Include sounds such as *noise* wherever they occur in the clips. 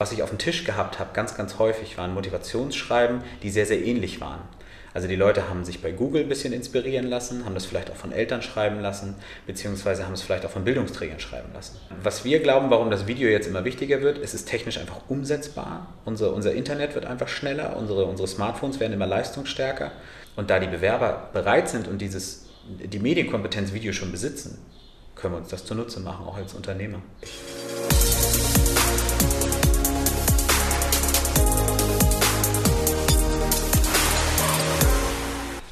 Was ich auf dem Tisch gehabt habe, ganz, ganz häufig, waren Motivationsschreiben, die sehr, sehr ähnlich waren. Also die Leute haben sich bei Google ein bisschen inspirieren lassen, haben das vielleicht auch von Eltern schreiben lassen, beziehungsweise haben es vielleicht auch von Bildungsträgern schreiben lassen. Was wir glauben, warum das Video jetzt immer wichtiger wird, es ist technisch einfach umsetzbar. Unser, unser Internet wird einfach schneller, unsere, unsere Smartphones werden immer leistungsstärker. Und da die Bewerber bereit sind und dieses, die Medienkompetenz Video schon besitzen, können wir uns das zunutze machen, auch als Unternehmer.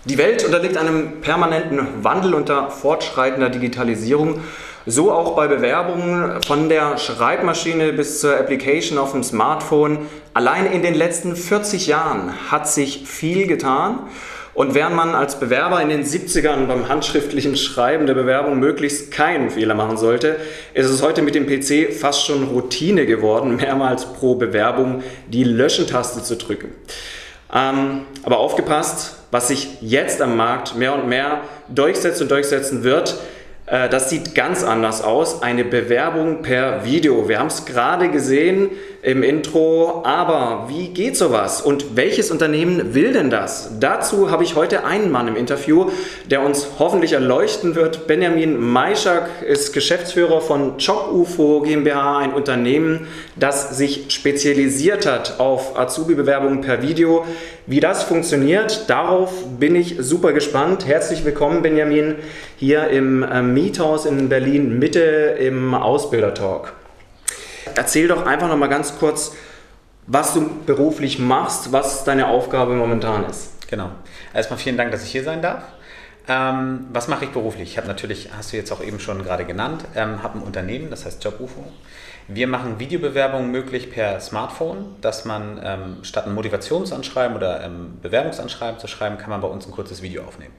Die Welt unterliegt einem permanenten Wandel unter fortschreitender Digitalisierung. So auch bei Bewerbungen von der Schreibmaschine bis zur Application auf dem Smartphone. Allein in den letzten 40 Jahren hat sich viel getan. Und während man als Bewerber in den 70ern beim handschriftlichen Schreiben der Bewerbung möglichst keinen Fehler machen sollte, ist es heute mit dem PC fast schon Routine geworden, *laughs* mehrmals pro Bewerbung die Löschen-Taste zu drücken. Ähm, aber aufgepasst, was sich jetzt am Markt mehr und mehr durchsetzt und durchsetzen wird, äh, das sieht ganz anders aus. Eine Bewerbung per Video. Wir haben es gerade gesehen im Intro. Aber wie geht sowas? Und welches Unternehmen will denn das? Dazu habe ich heute einen Mann im Interview, der uns hoffentlich erleuchten wird. Benjamin Maischak ist Geschäftsführer von JobUFO GmbH, ein Unternehmen, das sich spezialisiert hat auf Azubi-Bewerbungen per Video. Wie das funktioniert, darauf bin ich super gespannt. Herzlich willkommen, Benjamin, hier im äh, Miethaus in Berlin Mitte im Ausbildertalk erzähl doch einfach noch mal ganz kurz, was du beruflich machst, was deine Aufgabe momentan ist. Genau. Erstmal vielen Dank, dass ich hier sein darf. Ähm, was mache ich beruflich? Ich habe natürlich, hast du jetzt auch eben schon gerade genannt, ähm, habe ein Unternehmen, das heißt JobUFO. Wir machen Videobewerbungen möglich per Smartphone, dass man ähm, statt ein Motivationsanschreiben oder ähm, Bewerbungsanschreiben zu schreiben, kann man bei uns ein kurzes Video aufnehmen.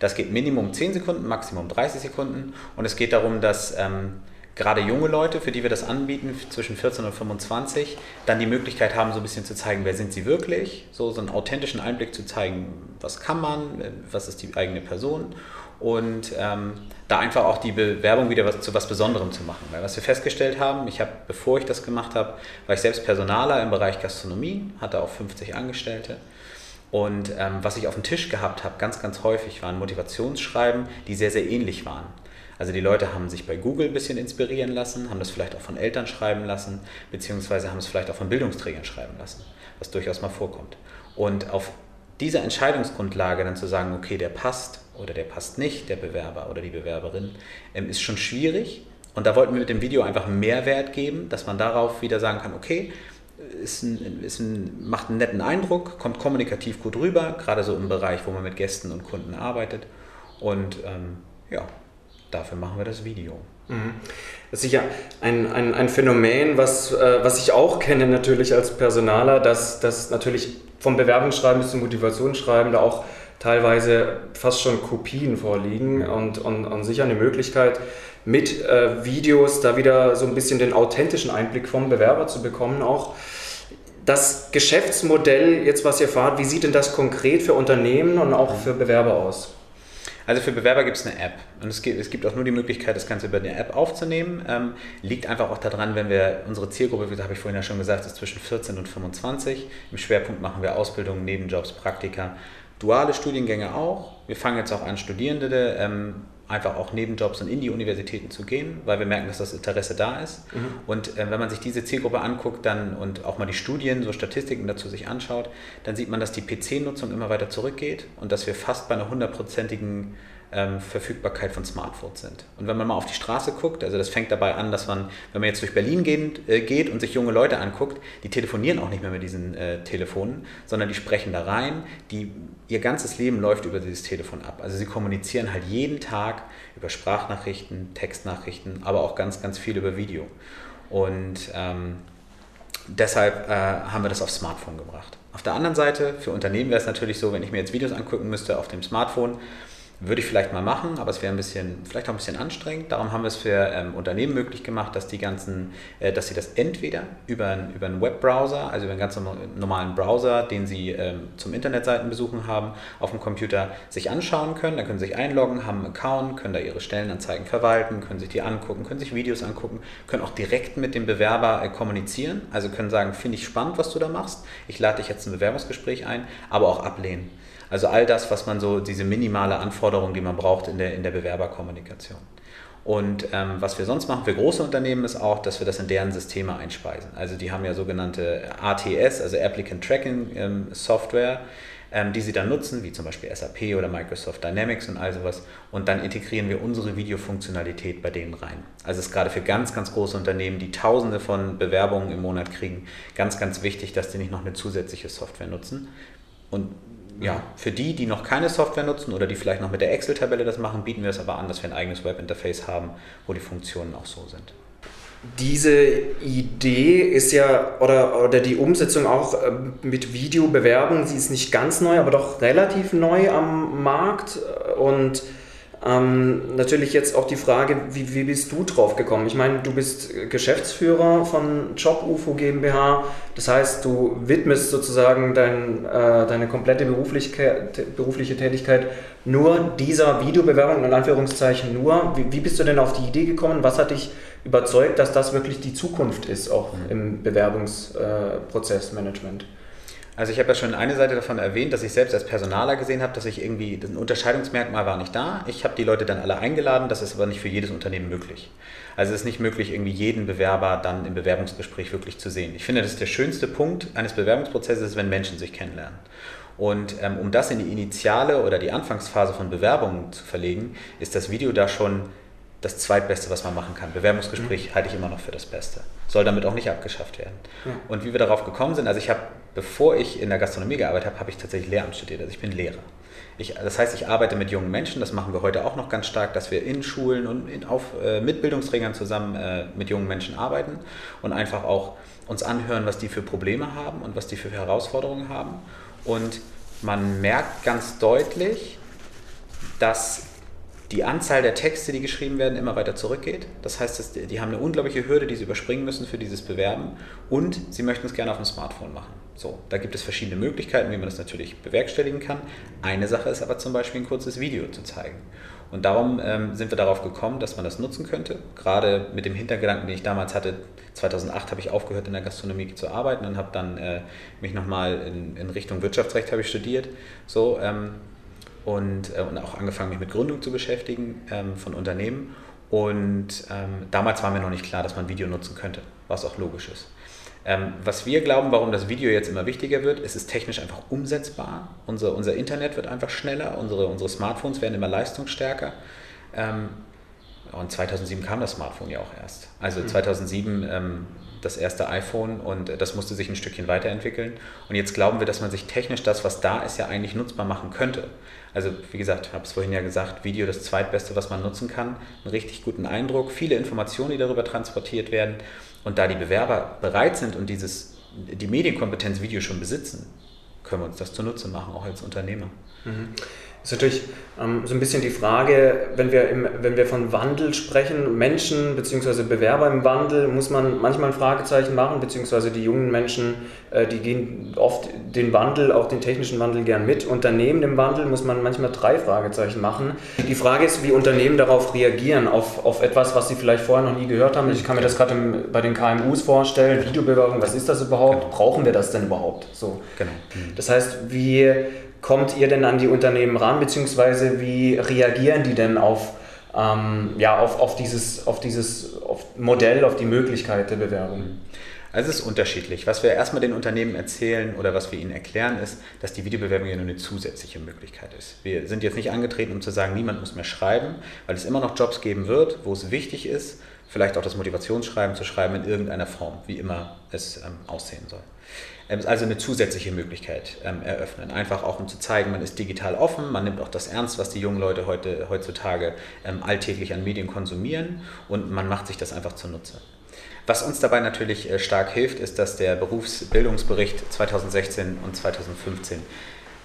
Das geht Minimum 10 Sekunden, Maximum 30 Sekunden und es geht darum, dass ähm, gerade junge Leute, für die wir das anbieten, zwischen 14 und 25, dann die Möglichkeit haben, so ein bisschen zu zeigen, wer sind sie wirklich, so, so einen authentischen Einblick zu zeigen, was kann man, was ist die eigene Person und ähm, da einfach auch die Bewerbung wieder was, zu was Besonderem zu machen. Weil was wir festgestellt haben, ich habe, bevor ich das gemacht habe, war ich selbst Personaler im Bereich Gastronomie, hatte auch 50 Angestellte. Und ähm, was ich auf dem Tisch gehabt habe, ganz, ganz häufig, waren Motivationsschreiben, die sehr, sehr ähnlich waren. Also die Leute haben sich bei Google ein bisschen inspirieren lassen, haben das vielleicht auch von Eltern schreiben lassen, beziehungsweise haben es vielleicht auch von Bildungsträgern schreiben lassen, was durchaus mal vorkommt. Und auf dieser Entscheidungsgrundlage dann zu sagen, okay, der passt oder der passt nicht, der Bewerber oder die Bewerberin, ähm, ist schon schwierig. Und da wollten wir mit dem Video einfach Mehrwert geben, dass man darauf wieder sagen kann, okay, ist ein, ist ein, macht einen netten Eindruck, kommt kommunikativ gut rüber, gerade so im Bereich, wo man mit Gästen und Kunden arbeitet. Und ähm, ja, dafür machen wir das Video. Mhm. Das ist sicher ein, ein, ein Phänomen, was, äh, was ich auch kenne natürlich als Personaler, dass, dass natürlich vom Bewerbungsschreiben bis zum Motivationsschreiben da auch teilweise fast schon Kopien vorliegen und, und, und sicher eine Möglichkeit, mit äh, Videos da wieder so ein bisschen den authentischen Einblick vom Bewerber zu bekommen auch. Das Geschäftsmodell, jetzt was ihr fahrt, wie sieht denn das konkret für Unternehmen und auch für Bewerber aus? Also für Bewerber gibt es eine App und es gibt, es gibt auch nur die Möglichkeit, das Ganze über eine App aufzunehmen. Ähm, liegt einfach auch daran, wenn wir unsere Zielgruppe, wie habe ich vorhin ja schon gesagt, ist zwischen 14 und 25. Im Schwerpunkt machen wir Ausbildung, Nebenjobs, Praktika, duale Studiengänge auch. Wir fangen jetzt auch an, Studierende ähm, einfach auch Nebenjobs und in die Universitäten zu gehen, weil wir merken, dass das Interesse da ist. Mhm. Und äh, wenn man sich diese Zielgruppe anguckt dann und auch mal die Studien, so Statistiken dazu sich anschaut, dann sieht man, dass die PC-Nutzung immer weiter zurückgeht und dass wir fast bei einer hundertprozentigen ähm, Verfügbarkeit von Smartphones sind. Und wenn man mal auf die Straße guckt, also das fängt dabei an, dass man, wenn man jetzt durch Berlin geht, äh, geht und sich junge Leute anguckt, die telefonieren auch nicht mehr mit diesen äh, Telefonen, sondern die sprechen da rein, die, ihr ganzes Leben läuft über dieses Telefon ab. Also sie kommunizieren halt jeden Tag über Sprachnachrichten, Textnachrichten, aber auch ganz, ganz viel über Video. Und ähm, deshalb äh, haben wir das aufs Smartphone gebracht. Auf der anderen Seite, für Unternehmen wäre es natürlich so, wenn ich mir jetzt Videos angucken müsste auf dem Smartphone, Würde ich vielleicht mal machen, aber es wäre ein bisschen, vielleicht auch ein bisschen anstrengend. Darum haben wir es für ähm, Unternehmen möglich gemacht, dass die ganzen, äh, dass sie das entweder über, über einen Webbrowser, also über einen ganz normalen Browser, den sie ähm, zum Internetseiten besuchen haben, auf dem Computer sich anschauen können. Da können sie sich einloggen, haben einen Account, können da ihre Stellenanzeigen verwalten, können sich die angucken, können sich Videos angucken, können auch direkt mit dem Bewerber äh, kommunizieren. Also können sagen, finde ich spannend, was du da machst. Ich lade dich jetzt ein Bewerbungsgespräch ein, aber auch ablehnen. Also all das, was man so, diese minimale Anforderung, die man braucht in der, in der Bewerberkommunikation. Und ähm, was wir sonst machen für große Unternehmen ist auch, dass wir das in deren Systeme einspeisen. Also die haben ja sogenannte ATS, also Applicant Tracking ähm, Software, ähm, die sie dann nutzen, wie zum Beispiel SAP oder Microsoft Dynamics und all sowas. Und dann integrieren wir unsere Videofunktionalität bei denen rein. Also es ist gerade für ganz, ganz große Unternehmen, die Tausende von Bewerbungen im Monat kriegen, ganz, ganz wichtig, dass die nicht noch eine zusätzliche Software nutzen. Und ja, für die, die noch keine Software nutzen oder die vielleicht noch mit der Excel-Tabelle das machen, bieten wir es aber an, dass wir ein eigenes Webinterface haben, wo die Funktionen auch so sind. Diese Idee ist ja, oder, oder die Umsetzung auch ähm, mit Videobewerbung, sie ist nicht ganz neu, aber doch relativ neu am Markt und ähm, natürlich jetzt auch die Frage, wie, wie bist du drauf gekommen? Ich meine, du bist Geschäftsführer von Job UFO GmbH, das heißt, du widmest sozusagen dein, äh, deine komplette berufliche, berufliche Tätigkeit nur dieser Videobewerbung, in Anführungszeichen nur. Wie, wie, bist du denn auf die Idee gekommen? Was hat dich überzeugt, dass das wirklich die Zukunft ist, auch mhm. im Bewerbungsprozessmanagement? Äh, also ich habe ja schon eine Seite davon erwähnt, dass ich selbst als Personaler gesehen habe, dass ich irgendwie, ein Unterscheidungsmerkmal war nicht da. Ich habe die Leute dann alle eingeladen, das ist aber nicht für jedes Unternehmen möglich. Also es ist nicht möglich, irgendwie jeden Bewerber dann im Bewerbungsgespräch wirklich zu sehen. Ich finde, das ist der schönste Punkt eines Bewerbungsprozesses, wenn Menschen sich kennenlernen. Und ähm, um das in die initiale oder die Anfangsphase von Bewerbungen zu verlegen, ist das Video da schon das Zweitbeste, was man machen kann. Bewerbungsgespräch mhm. halte ich immer noch für das Beste. Soll damit auch nicht abgeschafft werden. Ja. Und wie wir darauf gekommen sind, also ich habe, bevor ich in der Gastronomie gearbeitet habe, habe ich tatsächlich Lehramt studiert. Also ich bin Lehrer. Ich, das heißt, ich arbeite mit jungen Menschen, das machen wir heute auch noch ganz stark, dass wir in Schulen und in, auf, äh, mit Bildungsträgern zusammen äh, mit jungen Menschen arbeiten und einfach auch uns anhören, was die für Probleme haben und was die für Herausforderungen haben. Und man merkt ganz deutlich, dass die Anzahl der Texte, die geschrieben werden, immer weiter zurückgeht. Das heißt, die haben eine unglaubliche Hürde, die sie überspringen müssen für dieses Bewerben und sie möchten es gerne auf dem Smartphone machen. So, da gibt es verschiedene Möglichkeiten, wie man das natürlich bewerkstelligen kann. Eine Sache ist aber zum Beispiel ein kurzes Video zu zeigen. Und darum ähm, sind wir darauf gekommen, dass man das nutzen könnte. Gerade mit dem Hintergedanken, den ich damals hatte, 2008 habe ich aufgehört in der Gastronomie zu arbeiten und habe dann äh, mich nochmal in, in Richtung Wirtschaftsrecht habe ich studiert. So, ähm, und, äh, und auch angefangen, mich mit Gründung zu beschäftigen ähm, von Unternehmen. Und ähm, damals war mir noch nicht klar, dass man Video nutzen könnte, was auch logisch ist. Ähm, was wir glauben, warum das Video jetzt immer wichtiger wird, es ist technisch einfach umsetzbar. Unser, unser Internet wird einfach schneller, unsere, unsere Smartphones werden immer leistungsstärker. Ähm, und 2007 kam das Smartphone ja auch erst. Also 2007 mhm. ähm, das erste iPhone und äh, das musste sich ein Stückchen weiterentwickeln. Und jetzt glauben wir, dass man sich technisch das, was da ist, ja eigentlich nutzbar machen könnte. Also wie gesagt, ich habe es vorhin ja gesagt, Video das zweitbeste, was man nutzen kann. Einen richtig guten Eindruck, viele Informationen, die darüber transportiert werden. Und da die Bewerber bereit sind und dieses, die Medienkompetenz Video schon besitzen, können wir uns das zunutze machen, auch als Unternehmer. Mhm ist natürlich ähm, so ein bisschen die Frage, wenn wir, im, wenn wir von Wandel sprechen, Menschen bzw. Bewerber im Wandel, muss man manchmal ein Fragezeichen machen, beziehungsweise die jungen Menschen, äh, die gehen oft den Wandel, auch den technischen Wandel gern mit. Unternehmen im Wandel muss man manchmal drei Fragezeichen machen. Die Frage ist, wie Unternehmen darauf reagieren, auf, auf etwas, was sie vielleicht vorher noch nie gehört haben. Ich kann mir das gerade bei den KMUs vorstellen, Videobewerbung, was ist das überhaupt? Genau. Brauchen wir das denn überhaupt? So. Genau. Das heißt, wie kommt ihr denn an die Unternehmen ran, beziehungsweise wie reagieren die denn auf, ähm, ja, auf, auf dieses, auf dieses auf Modell, auf die Möglichkeit der Bewerbung? Also es ist unterschiedlich. Was wir erstmal den Unternehmen erzählen oder was wir ihnen erklären, ist, dass die Videobewerbung ja nur eine zusätzliche Möglichkeit ist. Wir sind jetzt nicht angetreten, um zu sagen, niemand muss mehr schreiben, weil es immer noch Jobs geben wird, wo es wichtig ist, vielleicht auch das Motivationsschreiben zu schreiben in irgendeiner Form, wie immer es ähm, aussehen soll. Ähm, also eine zusätzliche Möglichkeit ähm, eröffnen. Einfach auch um zu zeigen, man ist digital offen, man nimmt auch das ernst, was die jungen Leute heute, heutzutage ähm, alltäglich an Medien konsumieren und man macht sich das einfach zunutze. Was uns dabei natürlich äh, stark hilft, ist, dass der Berufsbildungsbericht 2016 und 2015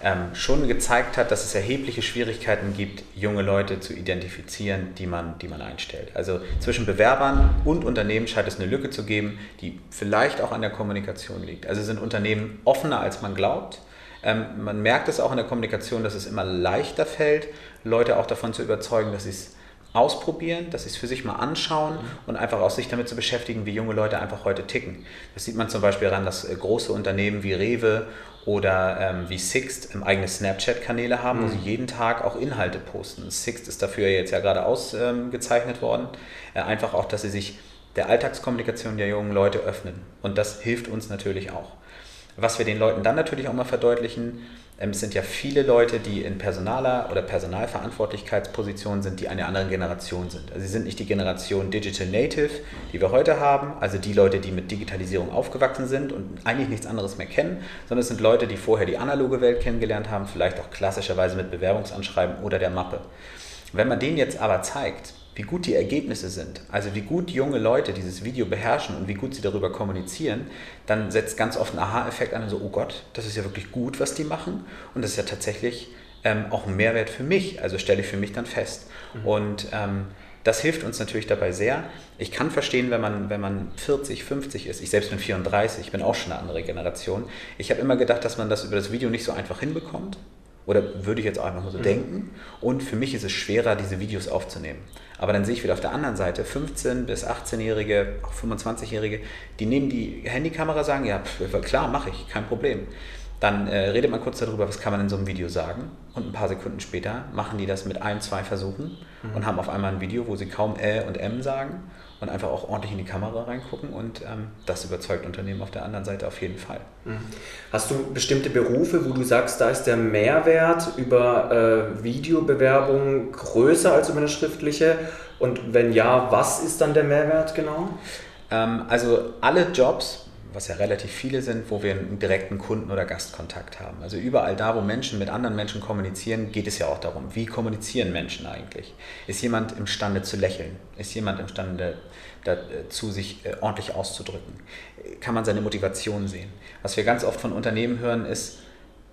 ähm, schon gezeigt hat, dass es erhebliche Schwierigkeiten gibt, junge Leute zu identifizieren, die man, die man einstellt. Also zwischen Bewerbern und Unternehmen scheint es eine Lücke zu geben, die vielleicht auch an der Kommunikation liegt. Also sind Unternehmen offener, als man glaubt. Ähm, man merkt es auch in der Kommunikation, dass es immer leichter fällt, Leute auch davon zu überzeugen, dass sie es ausprobieren, dass sie es für sich mal anschauen mhm. und einfach auch sich damit zu beschäftigen, wie junge Leute einfach heute ticken. Das sieht man zum Beispiel daran, dass äh, große Unternehmen wie Rewe oder ähm, wie Sixt ähm, eigene Snapchat-Kanäle haben, mhm. wo sie jeden Tag auch Inhalte posten. Sixt ist dafür jetzt ja gerade ausgezeichnet ähm, worden. Äh, einfach auch, dass sie sich der Alltagskommunikation der jungen Leute öffnen. Und das hilft uns natürlich auch. Was wir den Leuten dann natürlich auch mal verdeutlichen, es sind ja viele Leute, die in Personaler- oder Personalverantwortlichkeitspositionen sind, die einer anderen Generation sind. Also sie sind nicht die Generation Digital Native, die wir heute haben, also die Leute, die mit Digitalisierung aufgewachsen sind und eigentlich nichts anderes mehr kennen, sondern es sind Leute, die vorher die analoge Welt kennengelernt haben, vielleicht auch klassischerweise mit Bewerbungsanschreiben oder der Mappe. Wenn man denen jetzt aber zeigt, wie gut die Ergebnisse sind, also wie gut junge Leute dieses Video beherrschen und wie gut sie darüber kommunizieren, dann setzt ganz oft ein Aha-Effekt an so, oh Gott, das ist ja wirklich gut, was die machen und das ist ja tatsächlich ähm, auch ein Mehrwert für mich, also stelle ich für mich dann fest. Mhm. Und ähm, das hilft uns natürlich dabei sehr. Ich kann verstehen, wenn man, wenn man 40, 50 ist. Ich selbst bin 34, ich bin auch schon eine andere Generation. Ich habe immer gedacht, dass man das über das Video nicht so einfach hinbekommt. Oder würde ich jetzt auch einfach mal so mhm. denken. Und für mich ist es schwerer, diese Videos aufzunehmen. Aber dann sehe ich wieder auf der anderen Seite 15- bis 18-Jährige, auch 25-Jährige, die nehmen die Handykamera, sagen, ja, pf, klar, mache ich, kein Problem. Dann äh, redet man kurz darüber, was kann man in so einem Video sagen. Und ein paar Sekunden später machen die das mit ein, zwei Versuchen mhm. und haben auf einmal ein Video, wo sie kaum Ä und M sagen und einfach auch ordentlich in die Kamera reingucken und ähm, das überzeugt Unternehmen auf der anderen Seite auf jeden Fall. Mhm. Hast du bestimmte Berufe, wo du sagst, da ist der Mehrwert über äh, Videobewerbung größer als über eine schriftliche? Und wenn ja, was ist dann der Mehrwert genau? Ähm, also alle Jobs, was ja relativ viele sind, wo wir einen direkten Kunden- oder Gastkontakt haben. Also überall da, wo Menschen mit anderen Menschen kommunizieren, geht es ja auch darum, wie kommunizieren Menschen eigentlich? Ist jemand imstande zu lächeln? Ist jemand imstande dazu, sich äh, ordentlich auszudrücken? Kann man seine Motivation sehen? Was wir ganz oft von Unternehmen hören, ist,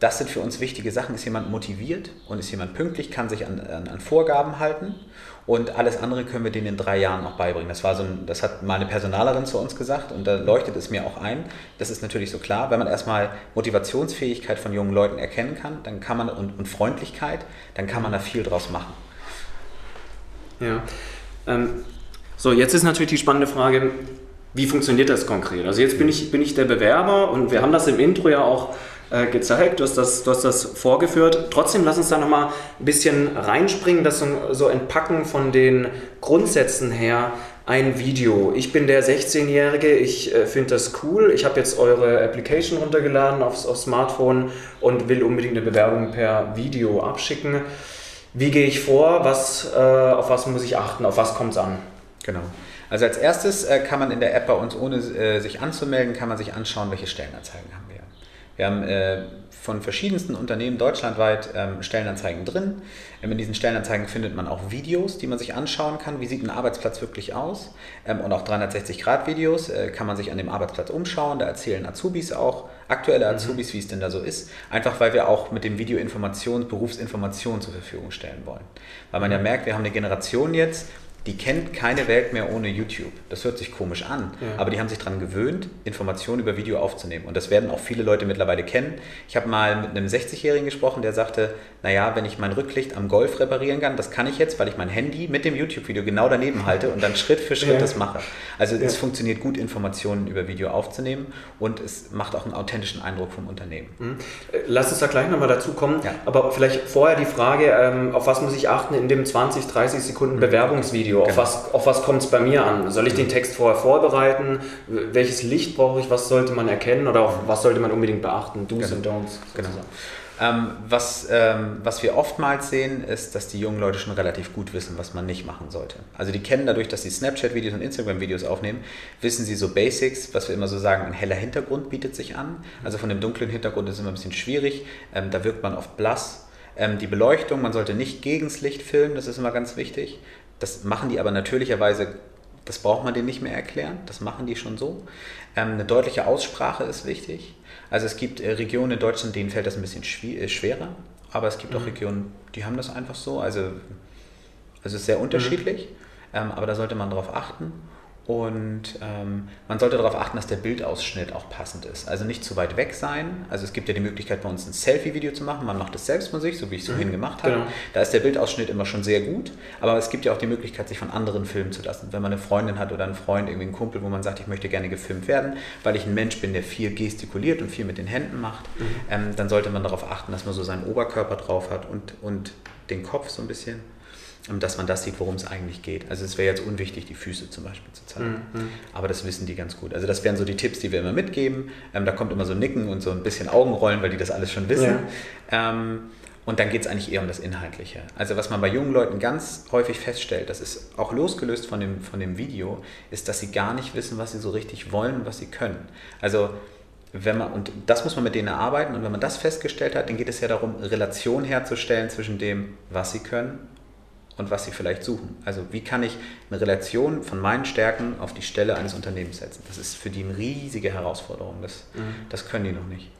das sind für uns wichtige Sachen. Ist jemand motiviert und ist jemand pünktlich, kann sich an, an, an Vorgaben halten und alles andere können wir denen in drei Jahren auch beibringen. Das, war so ein, das hat mal eine Personalerin zu uns gesagt und da leuchtet es mir auch ein. Das ist natürlich so klar, wenn man erstmal Motivationsfähigkeit von jungen Leuten erkennen kann, dann kann man und, und Freundlichkeit, dann kann man da viel draus machen. Ja. Ähm, so, jetzt ist natürlich die spannende Frage, wie funktioniert das konkret? Also jetzt bin ich, bin ich der Bewerber und wir haben das im Intro ja auch äh, gezeigt, du hast, das, du hast das vorgeführt. Trotzdem lass uns da nochmal ein bisschen reinspringen, das so, entpacken von den Grundsätzen her. Ein Video. Ich bin der 16-Jährige, ich äh, finde das cool. Ich habe jetzt eure Application runtergeladen aufs, aufs Smartphone und will unbedingt eine Bewerbung per Video abschicken. Wie gehe ich vor? Was, äh, auf was muss ich achten? Auf was kommt es an? Genau. Also als erstes äh, kann man in der App bei uns, ohne äh, sich anzumelden, kann man sich anschauen, welche Stellenanzeigen haben wir. Wir haben äh, von verschiedensten Unternehmen deutschlandweit ähm, Stellenanzeigen drin. Ähm, in diesen Stellenanzeigen findet man auch Videos, die man sich anschauen kann. Wie sieht ein Arbeitsplatz wirklich aus? Ähm, und auch 360-Grad-Videos äh, kann man sich an dem Arbeitsplatz umschauen. Da erzählen Azubis auch, aktuelle mhm. Azubis, mhm. wie es denn da so ist. Einfach weil wir auch mit dem Video Information, Berufsinformation zur Verfügung stellen wollen. Weil man ja mhm. merkt, wir haben eine Generation jetzt, die kennt keine Welt mehr ohne YouTube. Das hört sich komisch an, ja. aber die haben sich daran gewöhnt, Informationen über Video aufzunehmen. Und das werden auch viele Leute mittlerweile kennen. Ich habe mal mit einem 60-Jährigen gesprochen, der sagte, naja, wenn ich mein Rücklicht am Golf reparieren kann, das kann ich jetzt, weil ich mein Handy mit dem YouTube-Video genau daneben halte und dann Schritt für Schritt ja. das mache. Also ja. es funktioniert gut, Informationen über Video aufzunehmen und es macht auch einen authentischen Eindruck vom Unternehmen. Mhm. Lass uns da gleich nochmal dazu kommen, aber vielleicht vorher die Frage, ähm, auf was muss ich achten in dem 20, 30 Sekunden mhm. Bewerbungsvideo? Video? Auf genau. was, auf was kommt es bei mir an? Soll ich den Text vorher vorbereiten? Welches Licht brauche ich? Was sollte man erkennen oder auf was sollte man unbedingt beachten? Do's genau. und Don'ts. Genau. Ähm, was, ähm, was wir oftmals sehen, ist, dass die jungen Leute schon relativ gut wissen, was man nicht machen sollte. Also die kennen dadurch, dass sie Snapchat-Videos und Instagram-Videos aufnehmen, wissen sie so Basics, was wir immer so sagen, ein heller Hintergrund bietet sich an. Also von dem dunklen Hintergrund ist immer ein bisschen schwierig. Ähm, da wirkt man oft blass. Ähm, die Beleuchtung, man sollte nicht gegens Licht filmen, das ist immer ganz wichtig. Das machen die aber natürlicherweise Das braucht man denen nicht mehr erklären. Das machen die schon so. Ähm, eine deutliche Aussprache ist wichtig. Also es gibt äh, Regionen in Deutschland, denen fällt das ein bisschen äh, schwerer. Aber es gibt mhm. auch Regionen, die haben das einfach so. Also, also es ist sehr unterschiedlich. Mhm. Ähm, aber da sollte man darauf achten. Und ähm, man sollte darauf achten, dass der Bildausschnitt auch passend ist. Also nicht zu weit weg sein. Also es gibt ja die Möglichkeit, bei uns ein Selfie-Video zu machen. Man macht es selbst von sich, so wie ich es vorhin mhm, gemacht habe. Genau. Da ist der Bildausschnitt immer schon sehr gut. Aber es gibt ja auch die Möglichkeit, sich von anderen filmen zu lassen. Wenn man eine Freundin hat oder einen Freund, irgendwie einen Kumpel, wo man sagt, ich möchte gerne gefilmt werden, weil ich ein Mensch bin, der viel gestikuliert und viel mit den Händen macht, mhm. ähm, dann sollte man darauf achten, dass man so seinen Oberkörper drauf hat und, und den Kopf so ein bisschen dass man das sieht, worum es eigentlich geht. Also es wäre jetzt unwichtig, die Füße zum Beispiel zu zeigen. Mhm. Aber das wissen die ganz gut. Also das wären so die Tipps, die wir immer mitgeben. Ähm, da kommt immer so Nicken und so ein bisschen Augenrollen, weil die das alles schon wissen. Ja. Ähm, und dann geht es eigentlich eher um das Inhaltliche. Also was man bei jungen Leuten ganz häufig feststellt, das ist auch losgelöst von dem, von dem Video, ist, dass sie gar nicht wissen, was sie so richtig wollen und was sie können. Also wenn man, und das muss man mit denen erarbeiten, und wenn man das festgestellt hat, dann geht es ja darum, Relation herzustellen zwischen dem, was sie können und was sie vielleicht suchen. Also wie kann ich eine Relation von meinen Stärken auf die Stelle eines Unternehmens setzen? Das ist für die eine riesige Herausforderung. Das, mhm. das können die noch nicht.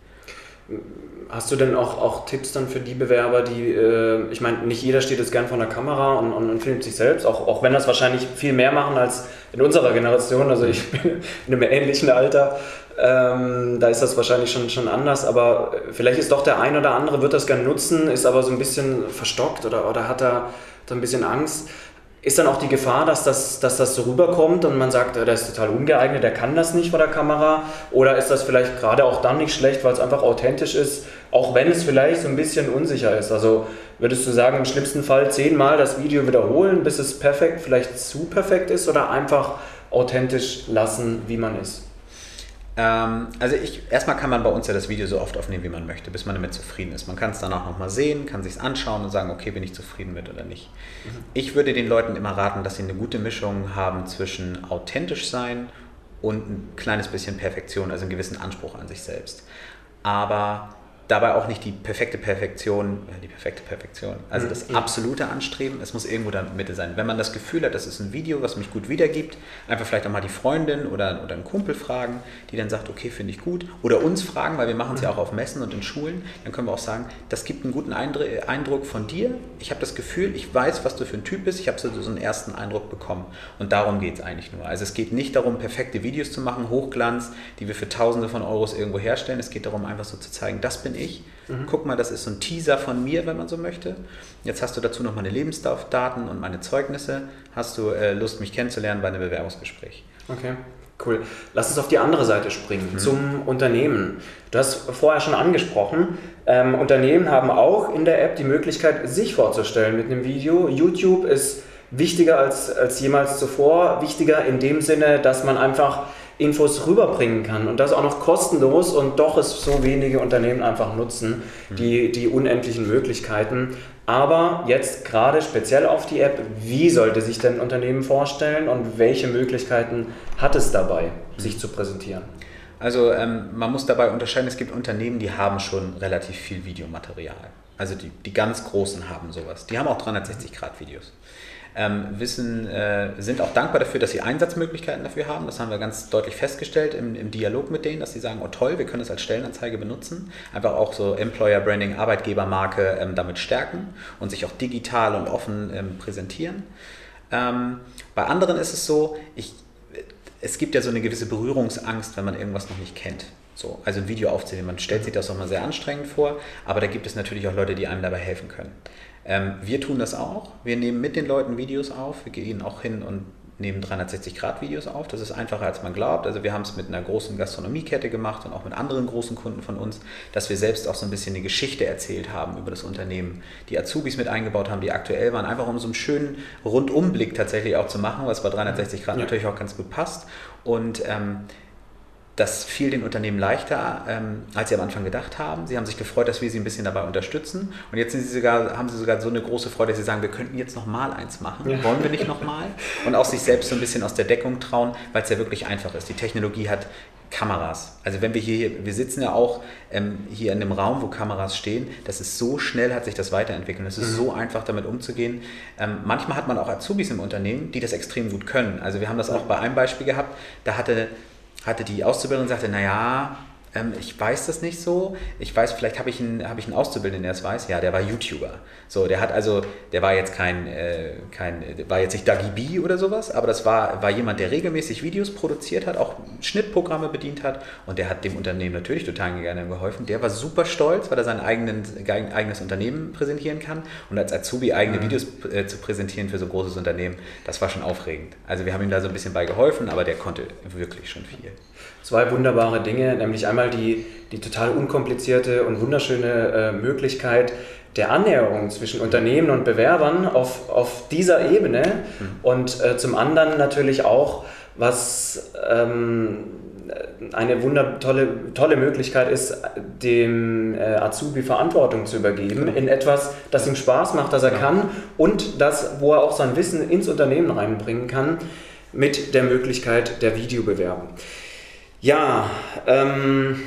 Hast du denn auch, auch Tipps dann für die Bewerber, die, äh, ich meine, nicht jeder steht jetzt gern vor der Kamera und, und, und, filmt sich selbst, auch, auch wenn das wahrscheinlich viel mehr machen als in unserer Generation, also ich *laughs* bin in einem ähnlichen Alter, ähm, da ist das wahrscheinlich schon, schon anders, aber vielleicht ist doch der ein oder andere, wird das gern nutzen, ist aber so ein bisschen verstockt oder, oder hat da so ein bisschen Angst. Ist dann auch die Gefahr, dass das, dass das so rüberkommt und man sagt, der ist total ungeeignet, der kann das nicht vor der Kamera? Oder ist das vielleicht gerade auch dann nicht schlecht, weil es einfach authentisch ist, auch wenn es vielleicht so ein bisschen unsicher ist? Also würdest du sagen, im schlimmsten Fall zehnmal das Video wiederholen, bis es perfekt, vielleicht zu perfekt ist oder einfach authentisch lassen, wie man ist? Ähm, also ich, erstmal kann man bei uns ja das Video so oft aufnehmen, wie man möchte, bis man damit zufrieden ist. Man kann es danach nochmal sehen, kann sich anschauen und sagen, okay, bin ich zufrieden mit oder nicht. Mhm. Ich würde den Leuten immer raten, dass sie eine gute Mischung haben zwischen authentisch sein und ein kleines bisschen Perfektion, also einen gewissen Anspruch an sich selbst. Aber dabei auch nicht die perfekte Perfektion, äh, die perfekte Perfektion, also das mhm. absolute Anstreben, es muss irgendwo da Mitte sein. Wenn man das Gefühl hat, das ist ein Video, was mich gut wiedergibt, einfach vielleicht auch mal die Freundin oder, oder einen Kumpel fragen, die dann sagt, okay, finde ich gut, oder uns fragen, weil wir machen es ja mhm. auch auf Messen und in Schulen, dann können wir auch sagen, das gibt einen guten Eindruck von dir, ich habe das Gefühl, ich weiß, was du für ein Typ bist, ich habe so einen ersten Eindruck bekommen und darum geht es eigentlich nur. Also es geht nicht darum, perfekte Videos zu machen, Hochglanz, die wir für Tausende von Euros irgendwo herstellen, es geht darum, einfach so zu zeigen, das bin ich. Mhm. Guck mal, das ist so ein Teaser von mir, wenn man so möchte. Jetzt hast du dazu noch meine Lebensdaten und meine Zeugnisse. Hast du äh, Lust, mich kennenzulernen bei einem Bewerbungsgespräch? Okay. Cool. Lass uns auf die andere Seite springen, mhm. zum Unternehmen. Du hast vorher schon angesprochen, ähm, Unternehmen haben auch in der App die Möglichkeit, sich vorzustellen mit einem Video. YouTube ist wichtiger als, als jemals zuvor. Wichtiger in dem Sinne, dass man einfach Infos rüberbringen kann und das auch noch kostenlos und doch es so wenige Unternehmen einfach nutzen, die, die unendlichen Möglichkeiten. Aber jetzt gerade speziell auf die App, wie sollte sich denn ein Unternehmen vorstellen und welche Möglichkeiten hat es dabei, sich zu präsentieren? Also ähm, man muss dabei unterscheiden, es gibt Unternehmen, die haben schon relativ viel Videomaterial. Also die, die ganz großen haben sowas. Die haben auch 360-Grad-Videos ähm, wissen, äh, sind auch dankbar dafür, dass sie Einsatzmöglichkeiten dafür haben. Das haben wir ganz deutlich festgestellt im, im Dialog mit denen, dass sie sagen, oh toll, wir können es als Stellenanzeige benutzen. Einfach auch so Employer Branding, Arbeitgebermarke ähm, damit stärken und sich auch digital und offen ähm, präsentieren. Ähm, bei anderen ist es so, ich, es gibt ja so eine gewisse Berührungsangst, wenn man irgendwas noch nicht kennt. So, also ein Video aufzunehmen, man stellt sich das auch mal sehr anstrengend vor, aber da gibt es natürlich auch Leute, die einem dabei helfen können. Ähm, wir tun das auch. Wir nehmen mit den Leuten Videos auf. Wir gehen auch hin und nehmen 360-Grad-Videos auf. Das ist einfacher, als man glaubt. Also wir haben es mit einer großen Gastronomiekette gemacht und auch mit anderen großen Kunden von uns, dass wir selbst auch so ein bisschen eine Geschichte erzählt haben über das Unternehmen. Die Azubis mit eingebaut haben, die aktuell waren, einfach um so einen schönen Rundumblick tatsächlich auch zu machen, was bei 360 Grad ja. natürlich auch ganz gut passt. Und ähm, das fiel den Unternehmen leichter, ähm, als sie am Anfang gedacht haben. Sie haben sich gefreut, dass wir sie ein bisschen dabei unterstützen. Und jetzt sie sogar, haben sie sogar so eine große Freude, dass sie sagen, wir könnten jetzt nochmal eins machen. Ja. Wollen wir nicht nochmal? Und auch sich selbst so ein bisschen aus der Deckung trauen, weil es ja wirklich einfach ist. Die Technologie hat Kameras. Also wenn wir hier, wir sitzen ja auch ähm, hier in einem Raum, wo Kameras stehen, das ist so schnell, hat sich das weiterentwickelt. Es ist mhm. so einfach, damit umzugehen. Ähm, manchmal hat man auch Azubis im Unternehmen, die das extrem gut können. Also wir haben das auch bei einem Beispiel gehabt, da hatte hatte die Auszubildende und sagte, naja, ähm, ich weiß das nicht so. Ich weiß, vielleicht habe ich, einen, hab ich einen Auszubildenden, der es weiß. Ja, der war YouTuber. So, der hat also, der war jetzt kein, äh, kein war jetzt nicht Dagi B oder sowas, aber das war, war jemand, der regelmäßig Videos produziert hat, auch Schnittprogramme bedient hat und der hat dem Unternehmen natürlich total gerne geholfen. Der war super stolz, weil er sein eigenen, eigenes Unternehmen präsentieren kann und als Azubi eigene mhm. Videos äh, zu präsentieren für so ein großes Unternehmen, das war schon aufregend. Also wir haben ihm da so ein bisschen bei geholfen, aber der konnte wirklich schon viel zwei wunderbare Dinge, nämlich einmal die, die total unkomplizierte und wunderschöne äh, Möglichkeit der Annäherung zwischen Unternehmen und Bewerbern auf, auf dieser Ebene mhm. und äh, zum anderen natürlich auch, was ähm, eine wundertolle tolle Möglichkeit ist, dem äh, Azubi Verantwortung zu übergeben genau. in etwas, das ihm Spaß macht, das er ja. kann und das, wo er auch sein Wissen ins Unternehmen reinbringen kann, mit der Möglichkeit der Videobewerbung. Ja, ähm,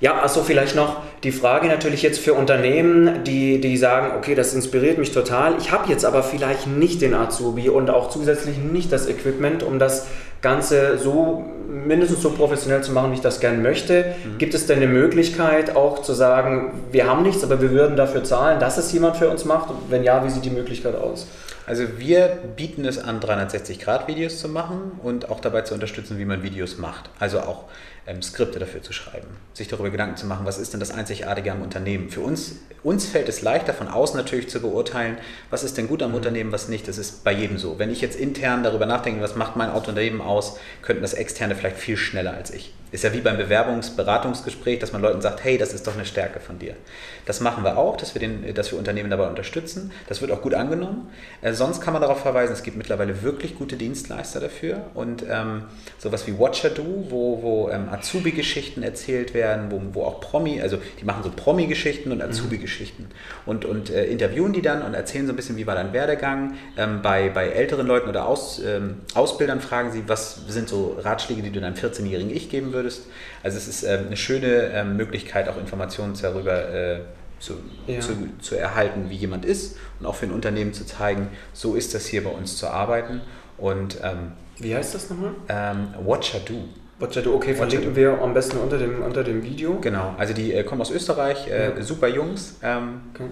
ja, also vielleicht noch die Frage natürlich jetzt für Unternehmen, die, die sagen, okay, das inspiriert mich total. Ich habe jetzt aber vielleicht nicht den Azubi und auch zusätzlich nicht das Equipment, um das Ganze so mindestens so professionell zu machen, wie ich das gerne möchte. Mhm. Gibt es denn eine Möglichkeit auch zu sagen, wir haben nichts, aber wir würden dafür zahlen, dass es jemand für uns macht? wenn ja, wie sieht die Möglichkeit aus? Also wir bieten es an, 360-Grad-Videos zu machen und auch dabei zu unterstützen, wie man Videos macht. Also auch ähm, Skripte dafür zu schreiben, sich darüber Gedanken zu machen, was ist denn das Einzigartige am Unternehmen. Für uns, uns fällt es leichter, von außen natürlich zu beurteilen, was ist denn gut am mhm. Unternehmen, was nicht. Das ist bei jedem so. Wenn ich jetzt intern darüber nachdenke, was macht mein Unternehmen aus, könnten das Externe vielleicht viel schneller als ich. Ist ja wie beim Bewerbungsberatungsgespräch, dass man Leuten sagt, hey, das ist doch eine Stärke von dir. Das machen wir auch, dass wir, den, dass wir Unternehmen dabei unterstützen. Das wird auch gut angenommen. Äh, sonst kann man darauf verweisen, es gibt mittlerweile wirklich gute Dienstleister dafür und ähm, sowas wie Watcher Do, wo, wo ähm, Azubi-Geschichten erzählt werden, wo, wo auch Promi, also die machen so Promi-Geschichten und mhm. Azubi-Geschichten und, und äh, interviewen die dann und erzählen so ein bisschen, wie war dein Werdegang. Ähm, bei, bei älteren Leuten oder Aus, ähm, Ausbildern fragen sie, was sind so Ratschläge, die du deinem 14-jährigen Ich geben würdest würdest. Also es ist ähm, eine schöne ähm, Möglichkeit, auch Informationen darüber äh, zu, ja. zu, zu, erhalten, wie jemand ist und auch für ein Unternehmen zu zeigen, so ist das hier bei uns zu arbeiten. Und, ähm, wie heißt das nochmal? Ähm, Watcher Do. Watcher Do, okay, verlinken wir am besten unter dem, unter dem Video. Genau, also die äh, kommen aus Österreich, äh, ja. super Jungs, ähm, okay.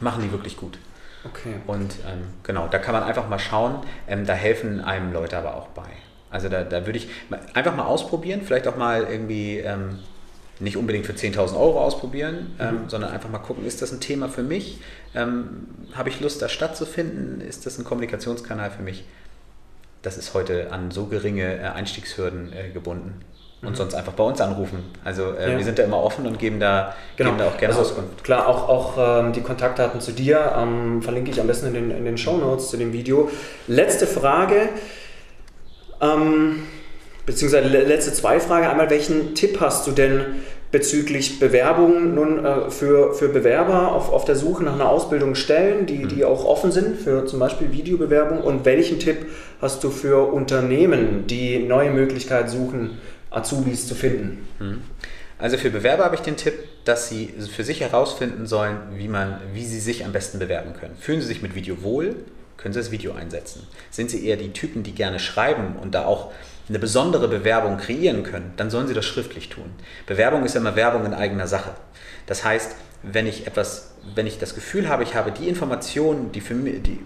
machen die wirklich gut. Okay. Und ähm, genau, da kann man einfach mal schauen, ähm, da helfen einem Leute aber auch bei. Also da, da würde ich einfach mal ausprobieren, vielleicht auch mal irgendwie ähm, nicht unbedingt für 10.000 Euro ausprobieren, ähm, mhm. sondern einfach mal gucken, ist das ein Thema für mich? Ähm, Habe ich Lust, da stattzufinden? Ist das ein Kommunikationskanal für mich? Das ist heute an so geringe äh, Einstiegshürden äh, gebunden. Und mhm. sonst einfach bei uns anrufen. Also äh, ja. wir sind da immer offen und geben da, genau. geben da auch gerne also, Auskunft. Klar, auch, auch ähm, die Kontaktdaten zu dir ähm, verlinke ich am besten in den, in den Show Notes zu dem Video. Letzte Frage. Ähm, beziehungsweise letzte zwei Fragen. Einmal, welchen Tipp hast du denn bezüglich Bewerbungen nun äh, für, für Bewerber auf, auf der Suche nach einer Ausbildung stellen, die, die mhm. auch offen sind für zum Beispiel Videobewerbung? Und welchen Tipp hast du für Unternehmen, die neue Möglichkeiten suchen, Azubis zu finden? Mhm. Also für Bewerber habe ich den Tipp, dass sie für sich herausfinden sollen, wie, man, wie sie sich am besten bewerben können. Fühlen sie sich mit Video wohl? Können Sie das Video einsetzen. Sind Sie eher die Typen, die gerne schreiben und da auch eine besondere Bewerbung kreieren können, dann sollen Sie das schriftlich tun. Bewerbung ist ja immer Werbung in eigener Sache. Das heißt, wenn ich etwas, wenn ich das Gefühl habe, ich habe die Informationen, die für mich, die,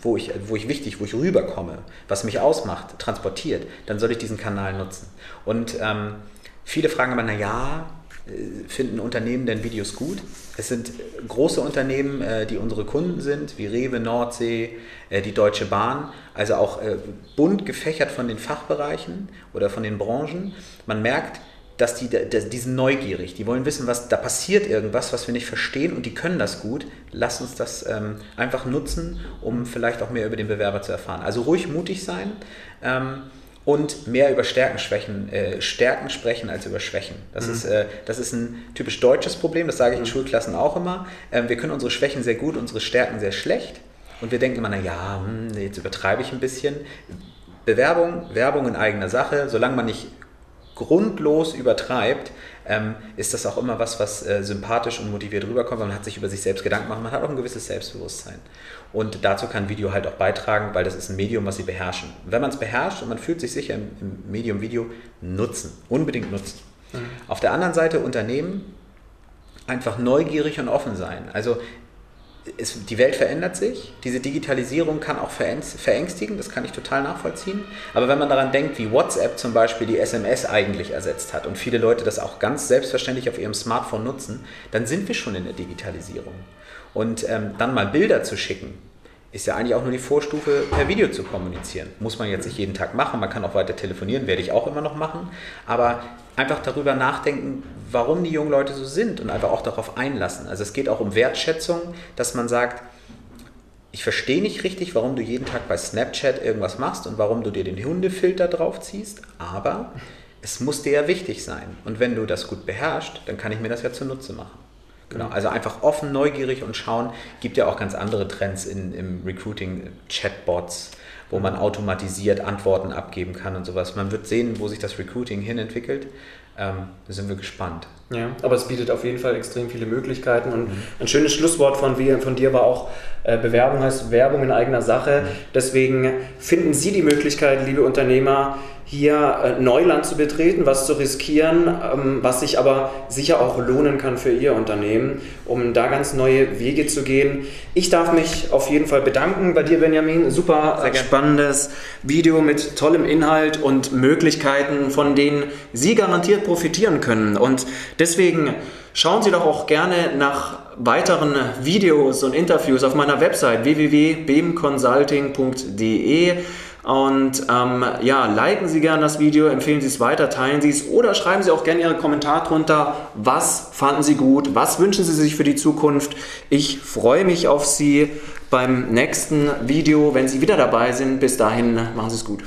wo ich, wo ich wichtig, wo ich rüberkomme, was mich ausmacht, transportiert, dann soll ich diesen Kanal nutzen. Und ähm, viele fragen immer, na ja, finden Unternehmen denn Videos gut? Es sind große Unternehmen, äh, die unsere Kunden sind, wie Rewe, Nordsee, äh, die Deutsche Bahn, also auch bunt gefächert von den Fachbereichen oder von den Branchen. Man merkt, dass die, die sind neugierig, die wollen wissen, was da passiert irgendwas, was wir nicht verstehen und die können das gut. Lass uns das ähm, einfach nutzen, um vielleicht auch mehr über den Bewerber zu erfahren. Also ruhig mutig sein. Ähm, und mehr über Stärken, Schwächen, äh, Stärken sprechen als über Schwächen. Das, mhm. ist, äh, das ist ein typisch deutsches Problem, das sage ich in mhm. Schulklassen auch immer. Ähm, wir können unsere Schwächen sehr gut, unsere Stärken sehr schlecht. Und wir denken immer, naja, hm, jetzt übertreibe ich ein bisschen. Bewerbung, Werbung in eigener Sache, solange man nicht grundlos übertreibt, ähm, ist das auch immer was, was äh, sympathisch und motiviert rüberkommt, weil man hat sich über sich selbst Gedanken gemacht, man hat auch ein gewisses Selbstbewusstsein. Und dazu kann Video halt auch beitragen, weil das ist ein Medium, was sie beherrschen. Wenn man es beherrscht und man fühlt sich sicher im, im Medium Video, nutzen, unbedingt nutzen. Mhm. Auf der anderen Seite Unternehmen einfach neugierig und offen sein. Also es, die Welt verändert sich, diese Digitalisierung kann auch verängstigen, das kann ich total nachvollziehen. Aber wenn man daran denkt, wie WhatsApp zum Beispiel die SMS eigentlich ersetzt hat und viele Leute das auch ganz selbstverständlich auf ihrem Smartphone nutzen, dann sind wir schon in der Digitalisierung. Und ähm, dann mal Bilder zu schicken, ist ja eigentlich auch nur die Vorstufe, per Video zu kommunizieren. Muss man jetzt nicht jeden Tag machen, man kann auch weiter telefonieren, werde ich auch immer noch machen. Aber einfach darüber nachdenken, warum die jungen Leute so sind und einfach auch darauf einlassen. Also es geht auch um Wertschätzung, dass man sagt, ich verstehe nicht richtig, warum du jeden Tag bei Snapchat irgendwas machst und warum du dir den Hundefilter draufziehst, aber es muss dir ja wichtig sein. Und wenn du das gut beherrschst, dann kann ich mir das ja zunutze machen. Genau, also einfach offen, neugierig und schauen. Gibt ja auch ganz andere Trends in, im Recruiting, Chatbots, wo man automatisiert Antworten abgeben kann und sowas. Man wird sehen, wo sich das Recruiting hin entwickelt. Ähm, da sind wir gespannt. Ja, aber es bietet auf jeden Fall extrem viele Möglichkeiten. Und mhm. ein schönes Schlusswort von, von dir war auch, äh, Bewerbung heißt Werbung in eigener Sache. Mhm. Deswegen finden Sie die Möglichkeit, liebe Unternehmer, hier äh, Neuland zu betreten, was zu riskieren, ähm, was sich aber sicher auch lohnen kann für Ihr Unternehmen, um da ganz neue Wege zu gehen. Ich darf mich auf jeden Fall bedanken bei dir, Benjamin. Super spannendes Video mit tollem Inhalt und Möglichkeiten, von denen Sie garantiert profitieren können. Und deswegen schauen Sie doch auch gerne nach weiteren Videos und Interviews auf meiner Website www.beamconsulting.de. Und ähm, ja, liken Sie gerne das Video, empfehlen Sie es weiter, teilen Sie es oder schreiben Sie auch gerne Ihren Kommentar drunter. Was fanden Sie gut? Was wünschen Sie sich für die Zukunft? Ich freue mich auf Sie beim nächsten Video, wenn Sie wieder dabei sind. Bis dahin, machen Sie es gut.